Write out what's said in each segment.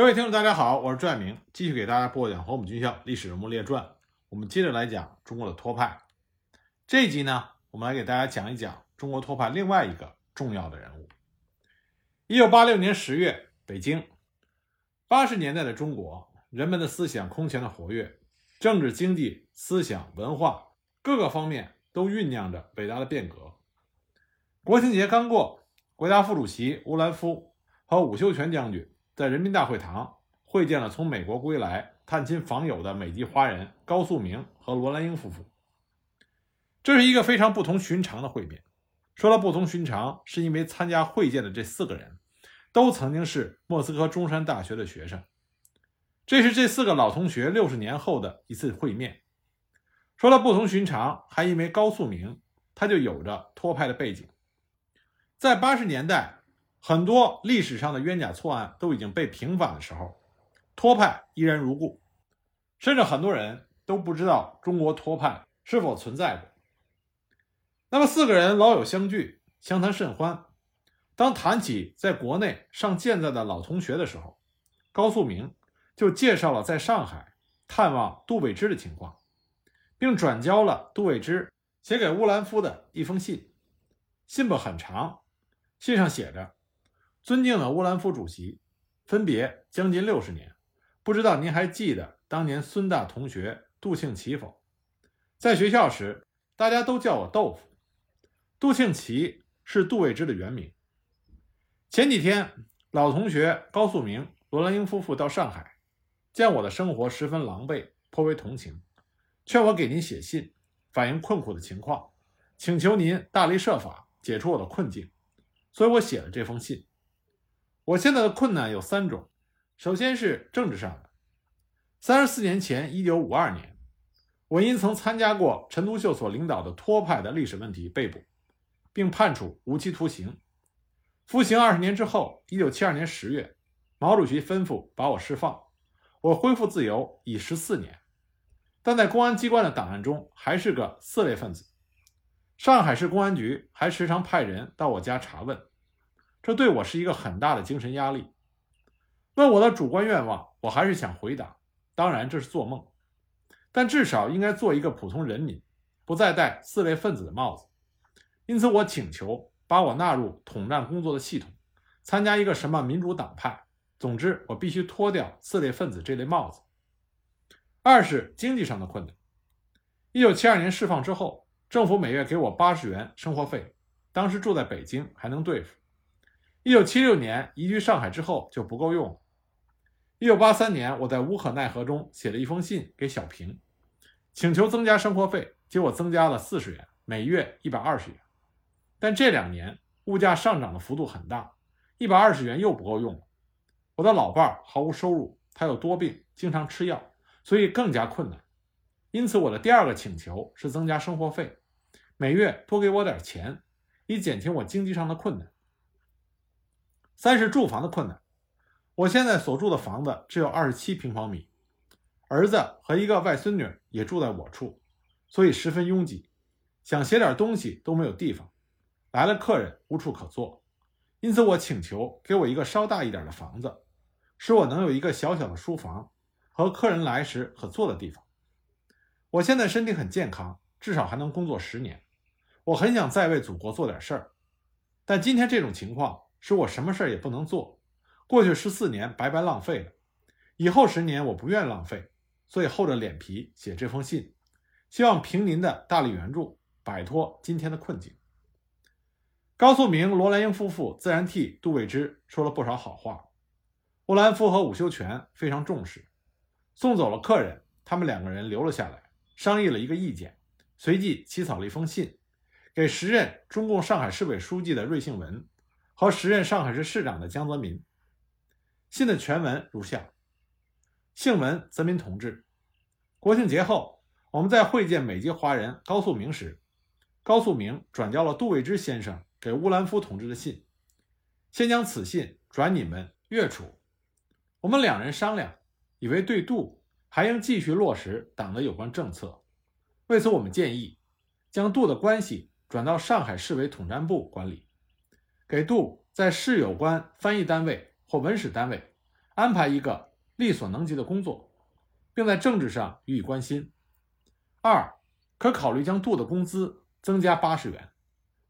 各位听众，大家好，我是朱爱明，继续给大家播讲《黄埔军校历史人物列传》。我们接着来讲中国的托派。这一集呢，我们来给大家讲一讲中国托派另外一个重要的人物。一九八六年十月，北京。八十年代的中国，人们的思想空前的活跃，政治、经济、思想、文化各个方面都酝酿着伟大的变革。国庆节刚过，国家副主席乌兰夫和伍修权将军。在人民大会堂会见了从美国归来探亲访友的美籍华人高素明和罗兰英夫妇。这是一个非常不同寻常的会面。说了不同寻常，是因为参加会见的这四个人都曾经是莫斯科中山大学的学生。这是这四个老同学六十年后的一次会面。说了不同寻常，还因为高素明他就有着托派的背景，在八十年代。很多历史上的冤假错案都已经被平反的时候，托派依然如故，甚至很多人都不知道中国托派是否存在过。那么四个人老友相聚，相谈甚欢。当谈起在国内上健在的老同学的时候，高素明就介绍了在上海探望杜伟之的情况，并转交了杜伟之写给乌兰夫的一封信。信不很长，信上写着。尊敬的乌兰夫主席，分别将近六十年，不知道您还记得当年孙大同学杜庆奇否？在学校时，大家都叫我豆腐。杜庆奇是杜伟之的原名。前几天，老同学高素明、罗兰英夫妇到上海，见我的生活十分狼狈，颇为同情，劝我给您写信，反映困苦的情况，请求您大力设法解除我的困境，所以我写了这封信。我现在的困难有三种，首先是政治上的。三十四年前，一九五二年，我因曾参加过陈独秀所领导的托派的历史问题被捕，并判处无期徒刑。服刑二十年之后，一九七二年十月，毛主席吩咐把我释放，我恢复自由已十四年，但在公安机关的档案中还是个四类分子。上海市公安局还时常派人到我家查问。这对我是一个很大的精神压力。问我的主观愿望，我还是想回答：当然这是做梦，但至少应该做一个普通人民，不再戴四类分子的帽子。因此，我请求把我纳入统战工作的系统，参加一个什么民主党派。总之，我必须脱掉四类分子这类帽子。二是经济上的困难。一九七二年释放之后，政府每月给我八十元生活费，当时住在北京还能对付。一九七六年移居上海之后就不够用了。一九八三年，我在无可奈何中写了一封信给小平，请求增加生活费，结果增加了四十元，每月一百二十元。但这两年物价上涨的幅度很大，一百二十元又不够用了。我的老伴儿毫无收入，他有多病，经常吃药，所以更加困难。因此，我的第二个请求是增加生活费，每月多给我点钱，以减轻我经济上的困难。三是住房的困难，我现在所住的房子只有二十七平方米，儿子和一个外孙女也住在我处，所以十分拥挤，想写点东西都没有地方，来了客人无处可坐，因此我请求给我一个稍大一点的房子，使我能有一个小小的书房和客人来时可坐的地方。我现在身体很健康，至少还能工作十年，我很想再为祖国做点事儿，但今天这种情况。使我什么事儿也不能做，过去十四年白白浪费了，以后十年我不愿浪费，所以厚着脸皮写这封信，希望凭您的大力援助，摆脱今天的困境。高素明、罗兰英夫妇自然替杜伟之说了不少好话，乌兰夫和伍修权非常重视，送走了客人，他们两个人留了下来，商议了一个意见，随即起草了一封信，给时任中共上海市委书记的瑞幸文。和时任上海市市长的江泽民。信的全文如下：姓文，泽民同志。国庆节后，我们在会见美籍华人高素明时，高素明转交了杜伟之先生给乌兰夫同志的信，先将此信转你们岳楚。我们两人商量，以为对杜还应继续落实党的有关政策，为此我们建议将杜的关系转到上海市委统战部管理。给杜在市有关翻译单位或文史单位安排一个力所能及的工作，并在政治上予以关心。二，可考虑将杜的工资增加八十元，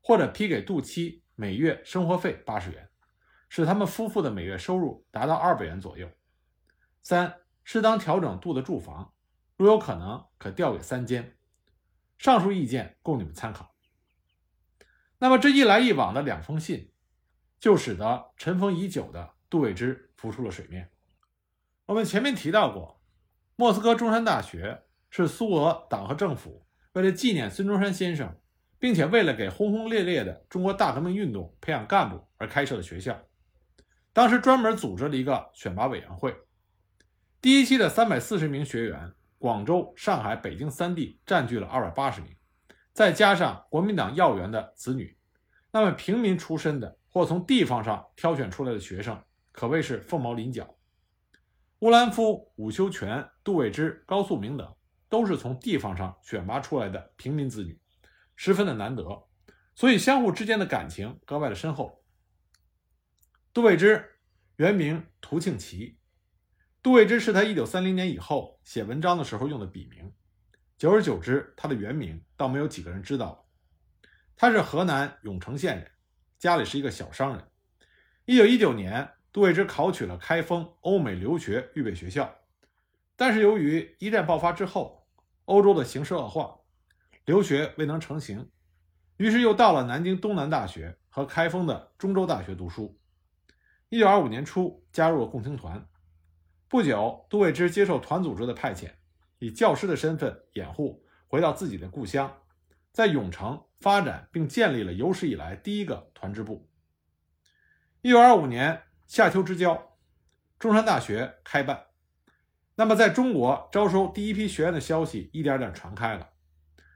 或者批给杜妻每月生活费八十元，使他们夫妇的每月收入达到二百元左右。三，适当调整杜的住房，如有可能，可调给三间。上述意见供你们参考。那么这一来一往的两封信，就使得尘封已久的杜伟之浮出了水面。我们前面提到过，莫斯科中山大学是苏俄党和政府为了纪念孙中山先生，并且为了给轰轰烈烈的中国大革命运动培养干部而开设的学校。当时专门组织了一个选拔委员会，第一期的三百四十名学员。广州、上海、北京三地占据了二百八十名，再加上国民党要员的子女，那么平民出身的或从地方上挑选出来的学生可谓是凤毛麟角。乌兰夫、伍修权、杜伟之、高素明等都是从地方上选拔出来的平民子女，十分的难得，所以相互之间的感情格外的深厚。杜伟之原名涂庆奇。杜伟之是他一九三零年以后写文章的时候用的笔名，久而久之，他的原名倒没有几个人知道了。他是河南永城县人，家里是一个小商人。一九一九年，杜伟之考取了开封欧美留学预备学校，但是由于一战爆发之后，欧洲的形势恶化，留学未能成行，于是又到了南京东南大学和开封的中州大学读书。一九二五年初，加入了共青团。不久，杜伟之接受团组织的派遣，以教师的身份掩护回到自己的故乡，在永城发展并建立了有史以来第一个团支部。一九二五年夏秋之交，中山大学开办。那么，在中国招收第一批学员的消息一点点传开了。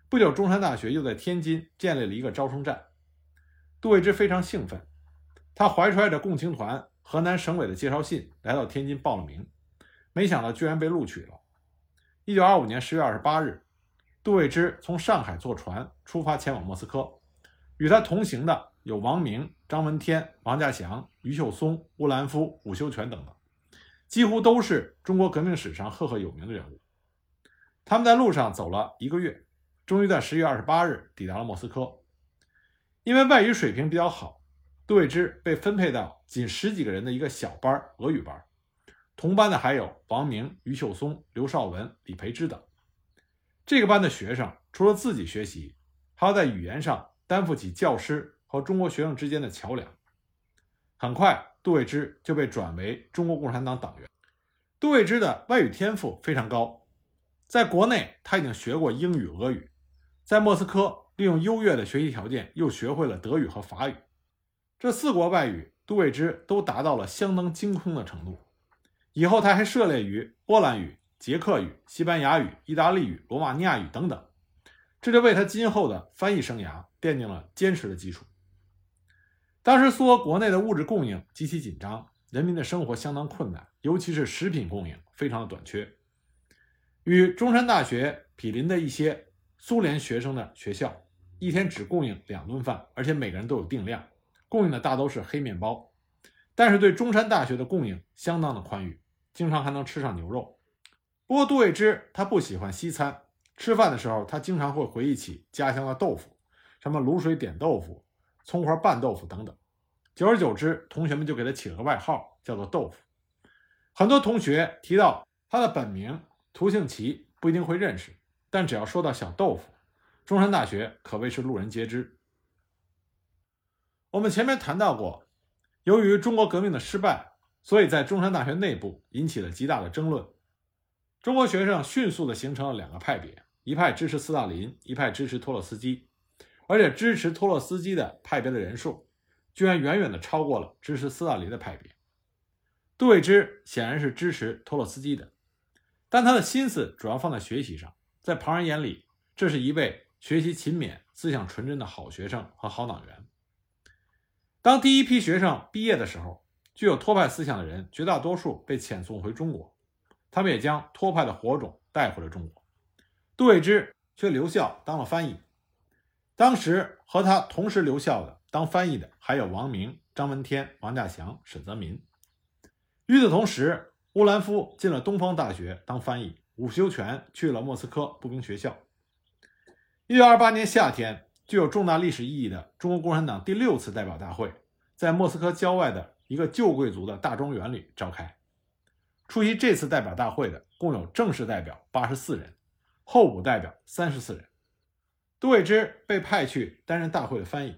不久，中山大学又在天津建立了一个招生站。杜伟之非常兴奋，他怀揣着共青团河南省委的介绍信来到天津报了名。没想到居然被录取了。一九二五年十月二十八日，杜伟之从上海坐船出发前往莫斯科，与他同行的有王明、张闻天、王稼祥、余秀松、乌兰夫、伍修权等等，几乎都是中国革命史上赫赫有名的人物。他们在路上走了一个月，终于在十月二十八日抵达了莫斯科。因为外语水平比较好，杜伟之被分配到仅十几个人的一个小班俄语班。同班的还有王明、于秀松、刘少文、李培之等。这个班的学生除了自己学习，还要在语言上担负起教师和中国学生之间的桥梁。很快，杜伟之就被转为中国共产党党员。杜伟之的外语天赋非常高，在国内他已经学过英语、俄语，在莫斯科利用优越的学习条件又学会了德语和法语。这四国外语，杜伟之都达到了相当精通的程度。以后他还涉猎于波兰语、捷克语、西班牙语、意大利语、罗马尼亚语等等，这就为他今后的翻译生涯奠定了坚实的基础。当时苏俄国内的物质供应极其紧张，人民的生活相当困难，尤其是食品供应非常的短缺。与中山大学毗邻的一些苏联学生的学校，一天只供应两顿饭，而且每个人都有定量，供应的大都是黑面包。但是对中山大学的供应相当的宽裕。经常还能吃上牛肉，不过杜伟之他不喜欢西餐，吃饭的时候他经常会回忆起家乡的豆腐，什么卤水点豆腐、葱花拌豆腐等等。久而久之，同学们就给他起了个外号，叫做豆腐。很多同学提到他的本名涂庆奇，不一定会认识，但只要说到小豆腐，中山大学可谓是路人皆知。我们前面谈到过，由于中国革命的失败。所以在中山大学内部引起了极大的争论，中国学生迅速地形成了两个派别，一派支持斯大林，一派支持托洛斯基，而且支持托洛斯基的派别的人数，居然远远地超过了支持斯大林的派别。杜伟之显然是支持托洛斯基的，但他的心思主要放在学习上，在旁人眼里，这是一位学习勤勉、思想纯真的好学生和好党员。当第一批学生毕业的时候，具有托派思想的人，绝大多数被遣送回中国，他们也将托派的火种带回了中国。杜伟之却留校当了翻译。当时和他同时留校的当翻译的还有王明、张闻天、王稼祥、沈泽民。与此同时，乌兰夫进了东方大学当翻译，伍修权去了莫斯科步兵学校。一九二八年夏天，具有重大历史意义的中国共产党第六次代表大会在莫斯科郊外的一个旧贵族的大庄园里召开。出席这次代表大会的共有正式代表八十四人，候补代表三十四人。杜伟之被派去担任大会的翻译。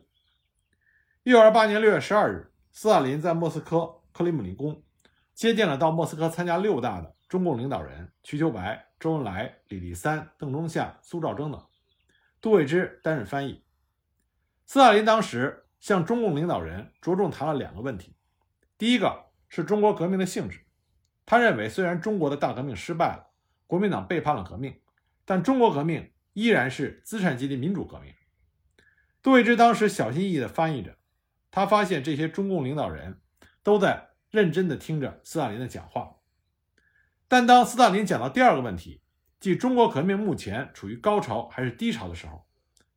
一九二八年六月十二日，斯大林在莫斯科克里姆林宫接见了到莫斯科参加六大的中共领导人瞿秋白、周恩来、李立三、邓中夏、苏兆征等，杜伟之担任翻译。斯大林当时向中共领导人着重谈了两个问题，第一个是中国革命的性质，他认为虽然中国的大革命失败了，国民党背叛了革命，但中国革命依然是资产阶级民主革命。杜伟之当时小心翼翼地翻译着。他发现这些中共领导人都在认真地听着斯大林的讲话，但当斯大林讲到第二个问题，即中国革命目前处于高潮还是低潮的时候，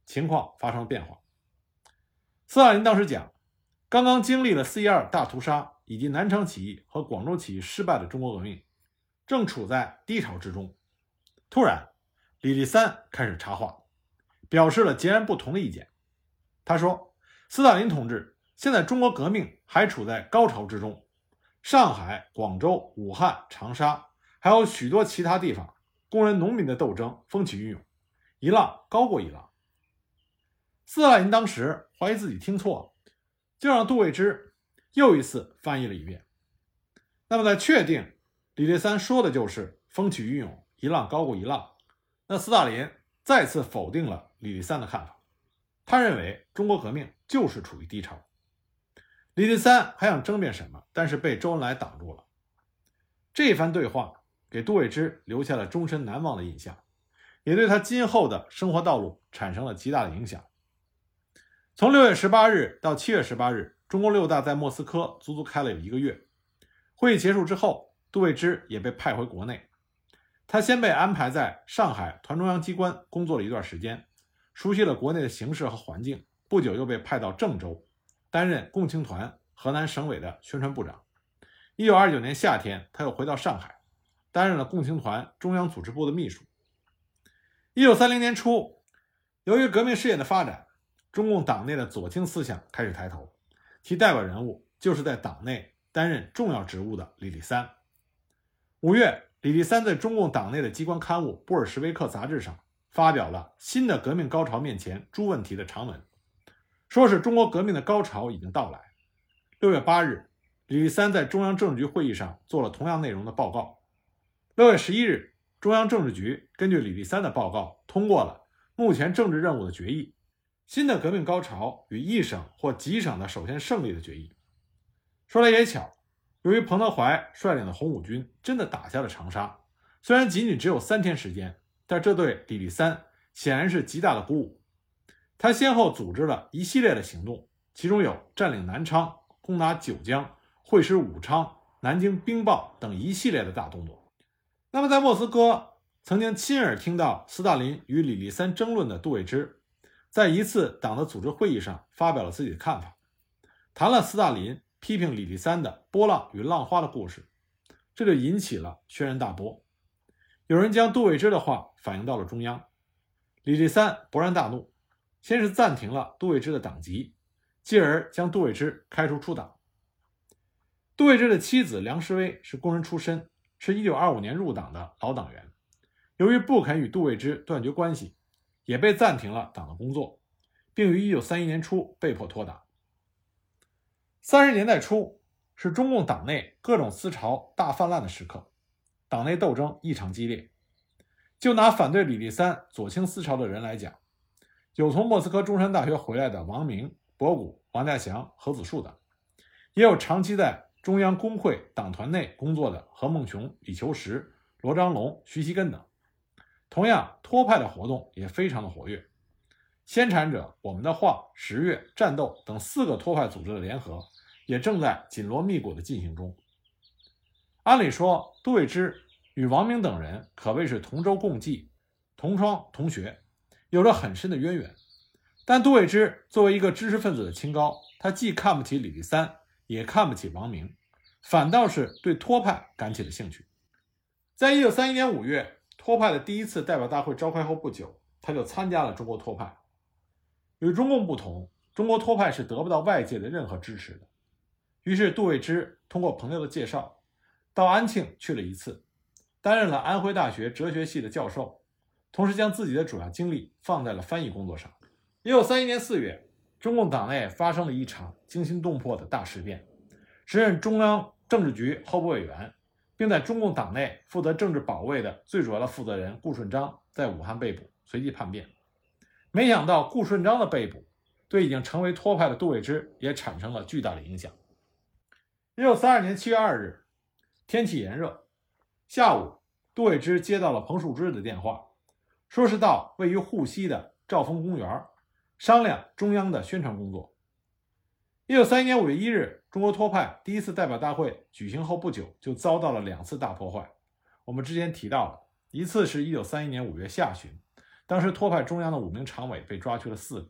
情况发生了变化。斯大林当时讲，刚刚经历了四一二大屠杀以及南昌起义和广州起义失败的中国革命，正处在低潮之中。突然，李立三开始插话，表示了截然不同的意见。他说：“斯大林同志。”现在中国革命还处在高潮之中，上海、广州、武汉、长沙，还有许多其他地方，工人、农民的斗争风起云涌，一浪高过一浪。斯大林当时怀疑自己听错了，就让杜伟之又一次翻译了一遍。那么，在确定李立三说的就是风起云涌，一浪高过一浪，那斯大林再次否定了李立三的看法，他认为中国革命就是处于低潮。李立三还想争辩什么，但是被周恩来挡住了。这番对话给杜伟之留下了终身难忘的印象，也对他今后的生活道路产生了极大的影响。从六月十八日到七月十八日，中共六大在莫斯科足足开了有一个月。会议结束之后，杜伟之也被派回国内。他先被安排在上海团中央机关工作了一段时间，熟悉了国内的形势和环境。不久又被派到郑州。担任共青团河南省委的宣传部长。一九二九年夏天，他又回到上海，担任了共青团中央组织部的秘书。一九三零年初，由于革命事业的发展，中共党内的左倾思想开始抬头，其代表人物就是在党内担任重要职务的李立三。五月，李立三在中共党内的机关刊物《布尔什维克》杂志上发表了《新的革命高潮面前诸问题》的长文。说是中国革命的高潮已经到来。六月八日，李立三在中央政治局会议上做了同样内容的报告。六月十一日，中央政治局根据李立三的报告，通过了目前政治任务的决议：新的革命高潮与一省或几省的首先胜利的决议。说来也巧，由于彭德怀率领的红五军真的打下了长沙，虽然仅仅只有三天时间，但这对李立三显然是极大的鼓舞。他先后组织了一系列的行动，其中有占领南昌、攻打九江、会师武昌、南京冰雹等一系列的大动作。那么，在莫斯科曾经亲耳听到斯大林与李立三争论的杜伟之，在一次党的组织会议上发表了自己的看法，谈了斯大林批评李立三的波浪与浪花的故事，这就引起了轩然大波。有人将杜伟之的话反映到了中央，李立三勃然大怒。先是暂停了杜伟之的党籍，继而将杜伟之开除出党。杜伟之的妻子梁实薇是工人出身，是一九二五年入党的老党员。由于不肯与杜伟之断绝关系，也被暂停了党的工作，并于一九三一年初被迫脱党。三十年代初是中共党内各种思潮大泛滥的时刻，党内斗争异常激烈。就拿反对李立三左倾思潮的人来讲。有从莫斯科中山大学回来的王明、博古、王稼祥、何子树等，也有长期在中央工会党团内工作的何孟琼、李求实、罗章龙、徐锡根等。同样，托派的活动也非常的活跃。先产者、我们的话、十月、战斗等四个托派组织的联合，也正在紧锣密鼓地进行中。按理说，杜伟之与王明等人可谓是同舟共济、同窗同学。有着很深的渊源，但杜伟之作为一个知识分子的清高，他既看不起李立三，也看不起王明，反倒是对托派感起了兴趣。在一九三一年五月，托派的第一次代表大会召开后不久，他就参加了中国托派。与中共不同，中国托派是得不到外界的任何支持的。于是，杜伟之通过朋友的介绍，到安庆去了一次，担任了安徽大学哲学系的教授，同时将自己的主要精力放在了翻译工作上。一九三一年四月，中共党内发生了一场惊心动魄的大事变，时任中央政治局候补委员，并在中共党内负责政治保卫的最主要的负责人顾顺章在武汉被捕，随即叛变。没想到顾顺章的被捕，对已经成为托派的杜伟之也产生了巨大的影响。一九三二年七月二日，天气炎热，下午，杜伟之接到了彭树之的电话，说是到位于沪西的兆丰公园商量中央的宣传工作。一九三一年五月一日，中国托派第一次代表大会举行后不久，就遭到了两次大破坏。我们之前提到了，一次是一九三一年五月下旬。当时托派中央的五名常委被抓去了四个。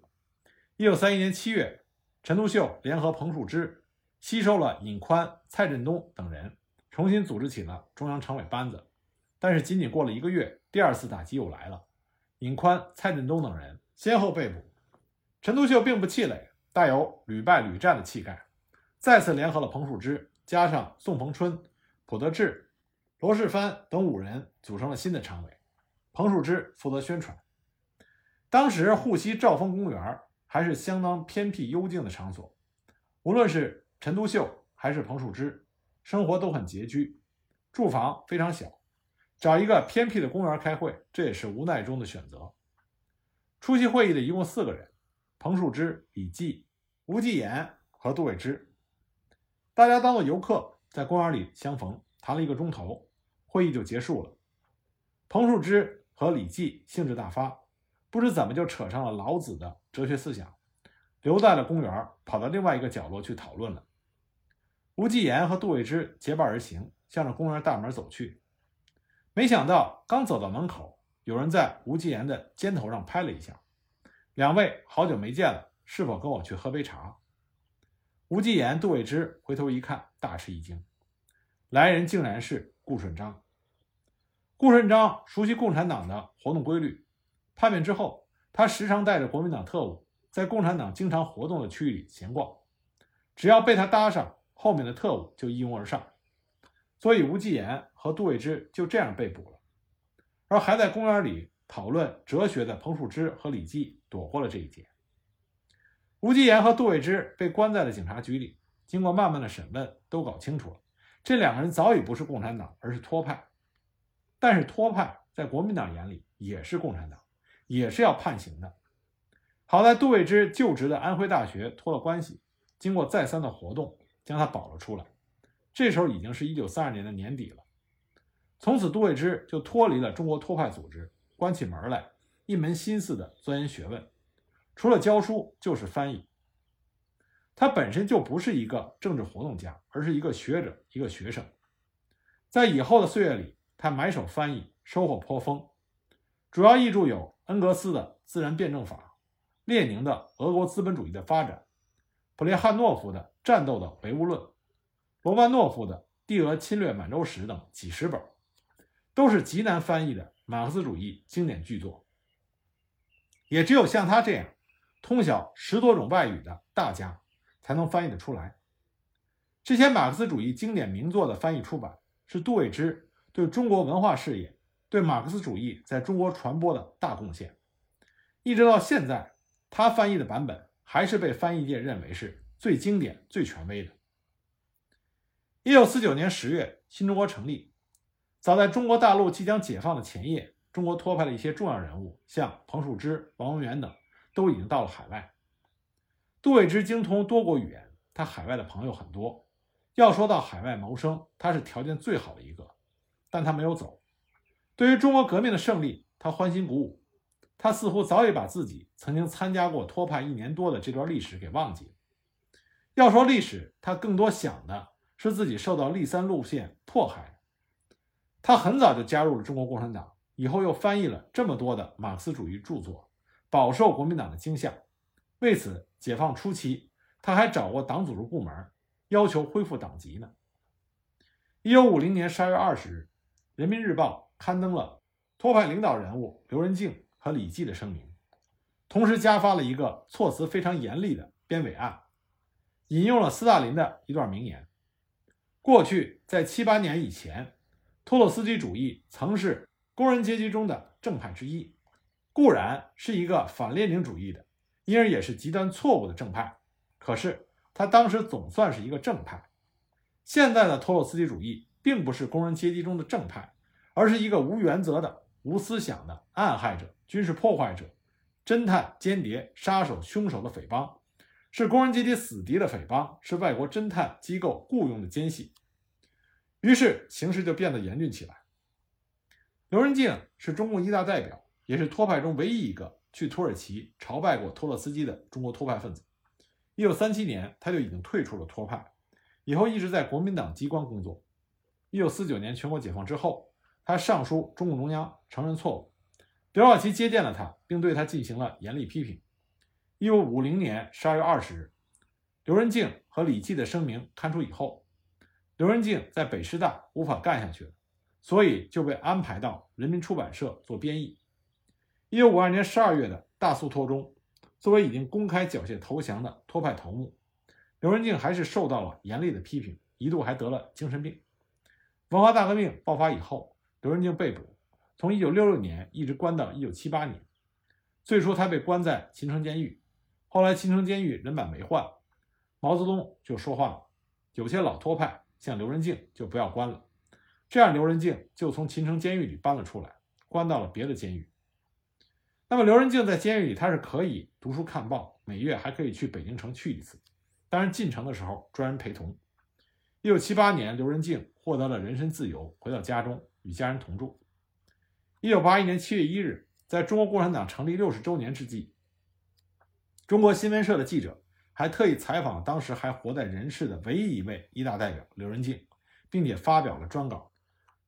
一九三一年七月，陈独秀联合彭树之吸收了尹宽、蔡振东等人，重新组织起了中央常委班子。但是仅仅过了一个月，第二次打击又来了，尹宽、蔡振东等人先后被捕。陈独秀并不气馁，带有屡败屡战的气概，再次联合了彭树之，加上宋逢春、卜德志、罗世藩等五人，组成了新的常委。彭树之负责宣传。当时沪西兆丰公园还是相当偏僻幽静的场所，无论是陈独秀还是彭树之，生活都很拮据，住房非常小，找一个偏僻的公园开会，这也是无奈中的选择。出席会议的一共四个人：彭树之、李济、吴继言和杜伟之。大家当做游客，在公园里相逢，谈了一个钟头，会议就结束了。彭树之和李济兴致大发。不知怎么就扯上了老子的哲学思想，留在了公园，跑到另外一个角落去讨论了。吴继言和杜伟之结伴而行，向着公园大门走去。没想到刚走到门口，有人在吴继言的肩头上拍了一下：“两位好久没见了，是否跟我去喝杯茶？”吴继言、杜伟之回头一看，大吃一惊，来人竟然是顾顺章。顾顺章熟悉共产党的活动规律。叛变之后，他时常带着国民党特务在共产党经常活动的区域里闲逛，只要被他搭上，后面的特务就一拥而上。所以吴继言和杜伟之就这样被捕了，而还在公园里讨论哲学的彭树之和李济躲过了这一劫。吴继言和杜伟之被关在了警察局里，经过慢慢的审问，都搞清楚了，这两个人早已不是共产党，而是托派。但是托派在国民党眼里也是共产党。也是要判刑的。好在杜伟之就职的安徽大学托了关系，经过再三的活动，将他保了出来。这时候已经是一九三二年的年底了。从此，杜伟之就脱离了中国托派组织，关起门来，一门心思的钻研学问，除了教书就是翻译。他本身就不是一个政治活动家，而是一个学者，一个学生。在以后的岁月里，他埋首翻译，收获颇丰。主要译著有。恩格斯的自然辩证法，列宁的俄国资本主义的发展，普列汉诺夫的战斗的唯物论，罗曼诺夫的帝俄侵略满洲史等几十本，都是极难翻译的马克思主义经典巨作。也只有像他这样通晓十多种外语的大家，才能翻译得出来。这些马克思主义经典名作的翻译出版，是杜伟之对中国文化事业。对马克思主义在中国传播的大贡献，一直到现在，他翻译的版本还是被翻译界认为是最经典、最权威的。一九四九年十月，新中国成立，早在中国大陆即将解放的前夜，中国托派的一些重要人物，像彭树之、王文元等，都已经到了海外。杜伟之精通多国语言，他海外的朋友很多。要说到海外谋生，他是条件最好的一个，但他没有走。对于中国革命的胜利，他欢欣鼓舞。他似乎早已把自己曾经参加过托派一年多的这段历史给忘记了。要说历史，他更多想的是自己受到立三路线迫害。他很早就加入了中国共产党，以后又翻译了这么多的马克思主义著作，饱受国民党的惊吓。为此，解放初期他还找过党组织部门，要求恢复党籍呢。一九五零年十二月二十日，《人民日报》刊登了托派领导人物刘仁静和李济的声明，同时加发了一个措辞非常严厉的编委案，引用了斯大林的一段名言：“过去在七八年以前，托洛斯基主义曾是工人阶级中的正派之一，固然是一个反列宁主义的，因而也是极端错误的正派。可是他当时总算是一个正派。”现在的托洛斯基主义并不是工人阶级中的正派，而是一个无原则的、无思想的暗害者、军事破坏者、侦探、间谍、杀手、凶手的匪帮，是工人阶级死敌的匪帮，是外国侦探机构雇佣的奸细。于是形势就变得严峻起来。刘仁静是中共一大代表，也是托派中唯一一个去土耳其朝拜过托洛斯基的中国托派分子。一九三七年，他就已经退出了托派。以后一直在国民党机关工作。一九四九年全国解放之后，他上书中共中央承认错误。刘少奇接见了他，并对他进行了严厉批评。一九五零年十二月二十日，刘仁静和李济的声明刊出以后，刘仁静在北师大无法干下去了，所以就被安排到人民出版社做编译。一九五二年十二月的大肃托中，作为已经公开缴械投降的托派头目。刘仁静还是受到了严厉的批评，一度还得了精神病。文化大革命爆发以后，刘仁静被捕，从1966年一直关到1978年。最初他被关在秦城监狱，后来秦城监狱人满为患，毛泽东就说话了：有些老托派像刘仁静就不要关了。这样，刘仁静就从秦城监狱里搬了出来，关到了别的监狱。那么，刘仁静在监狱里他是可以读书看报，每月还可以去北京城去一次。当然，进城的时候专人陪同。一九七八年，刘仁静获得了人身自由，回到家中与家人同住。一九八一年七月一日，在中国共产党成立六十周年之际，中国新闻社的记者还特意采访了当时还活在人世的唯一一位一大代表刘仁静，并且发表了专稿。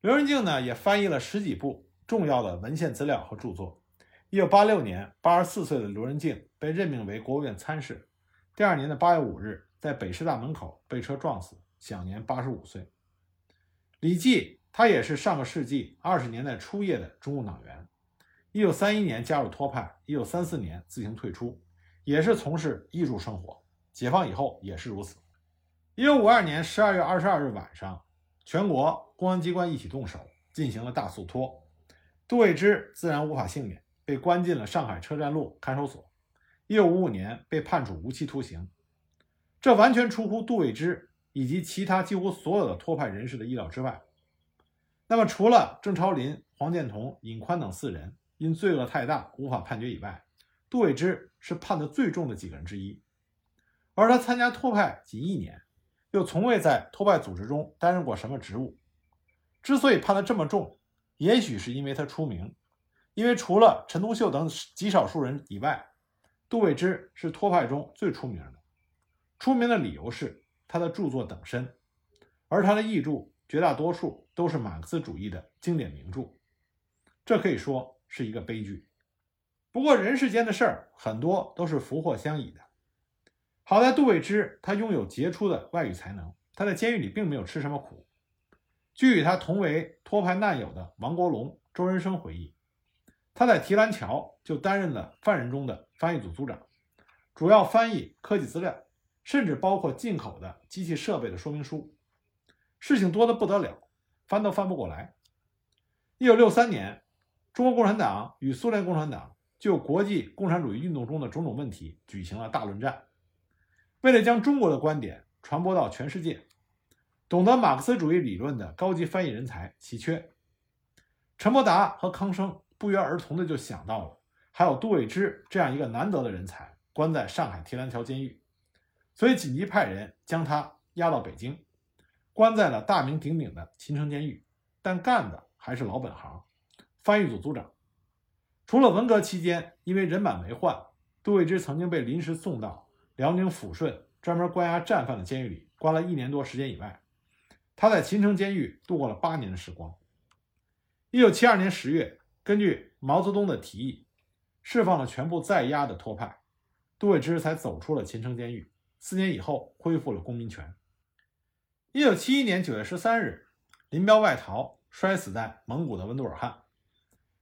刘仁静呢，也翻译了十几部重要的文献资料和著作。一九八六年，八十四岁的刘仁静被任命为国务院参事。第二年的八月五日，在北师大门口被车撞死，享年八十五岁。李济，他也是上个世纪二十年代初叶的中共党员，一九三一年加入托派，一九三四年自行退出，也是从事艺术生活。解放以后也是如此。一九五二年十二月二十二日晚上，全国公安机关一起动手，进行了大肃托。杜卫之自然无法幸免，被关进了上海车站路看守所。一九五五年被判处无期徒刑，这完全出乎杜伟之以及其他几乎所有的托派人士的意料之外。那么，除了郑超林、黄建同、尹宽等四人因罪恶太大无法判决以外，杜伟之是判的最重的几个人之一。而他参加托派仅一年，又从未在托派组织中担任过什么职务。之所以判的这么重，也许是因为他出名，因为除了陈独秀等极少数人以外。杜伟之是托派中最出名的，出名的理由是他的著作等身，而他的译著绝大多数都是马克思主义的经典名著，这可以说是一个悲剧。不过人世间的事儿很多都是福祸相倚的。好在杜伟之他拥有杰出的外语才能，他在监狱里并没有吃什么苦。据与他同为托派难友的王国龙、周仁生回忆。他在提篮桥就担任了犯人中的翻译组组长，主要翻译科技资料，甚至包括进口的机器设备的说明书。事情多得不得了，翻都翻不过来。一九六三年，中国共产党与苏联共产党就国际共产主义运动中的种种问题举行了大论战。为了将中国的观点传播到全世界，懂得马克思主义理论的高级翻译人才奇缺。陈伯达和康生。不约而同的就想到了，还有杜伟之这样一个难得的人才关在上海提篮桥监狱，所以紧急派人将他押到北京，关在了大名鼎鼎的秦城监狱。但干的还是老本行，翻译组组长。除了文革期间因为人满为患，杜伟之曾经被临时送到辽宁抚顺专门关押战犯的监狱里关了一年多时间以外，他在秦城监狱度过了八年的时光。一九七二年十月。根据毛泽东的提议，释放了全部在押的托派，杜伟之才走出了秦城监狱。四年以后，恢复了公民权。一九七一年九月十三日，林彪外逃，摔死在蒙古的温都尔汗。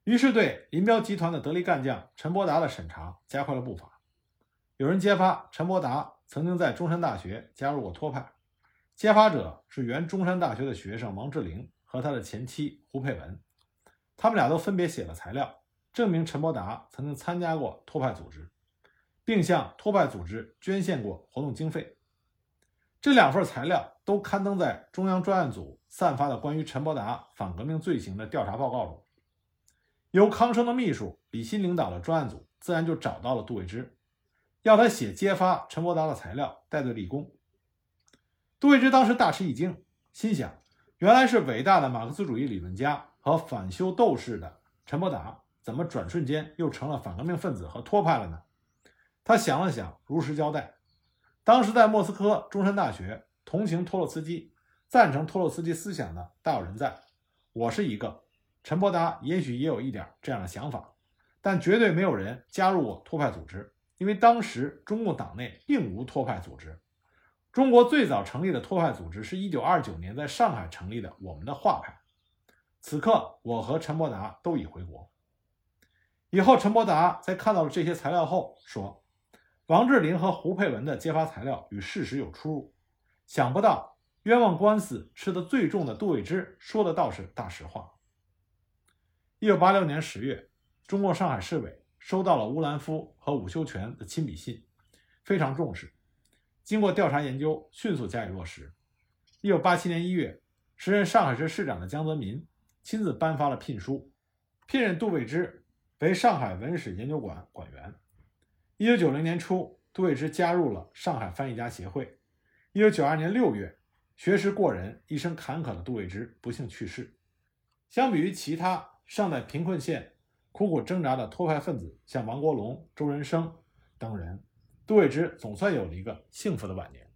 于是对林彪集团的得力干将陈伯达的审查加快了步伐。有人揭发陈伯达曾经在中山大学加入过托派，揭发者是原中山大学的学生王志玲和他的前妻胡佩文，他们俩都分别写了材料，证明陈伯达曾经参加过托派组织，并向托派组织捐献过活动经费。这两份材料都刊登在中央专案组散发的关于陈伯达反革命罪行的调查报告中。由康生的秘书李新领导的专案组自然就找到了杜伟之，要他写揭发陈伯达的材料，戴罪立功。杜伟之当时大吃一惊，心想：原来是伟大的马克思主义理论家和反修斗士的陈伯达，怎么转瞬间又成了反革命分子和托派了呢？他想了想，如实交代。当时在莫斯科中山大学同情托洛茨基、赞成托洛茨基思想的大有人在，我是一个。陈伯达也许也有一点这样的想法，但绝对没有人加入我托派组织，因为当时中共党内并无托派组织。中国最早成立的托派组织是一九二九年在上海成立的我们的画派。此刻，我和陈伯达都已回国。以后，陈伯达在看到了这些材料后说。王志林和胡佩文的揭发材料与事实有出入，想不到冤枉官司吃得最重的杜伟之说的倒是大实话。一九八六年十月，中共上海市委收到了乌兰夫和伍修权的亲笔信，非常重视，经过调查研究，迅速加以落实。一九八七年一月，时任上海市市长的江泽民亲自颁发了聘书，聘任杜伟之为上海文史研究馆馆员。一九九零年初，杜伟之加入了上海翻译家协会。一九九二年六月，学识过人、一生坎坷的杜伟之不幸去世。相比于其他尚在贫困县苦苦挣扎的托派分子，像王国龙、周人生等人，杜伟之总算有了一个幸福的晚年。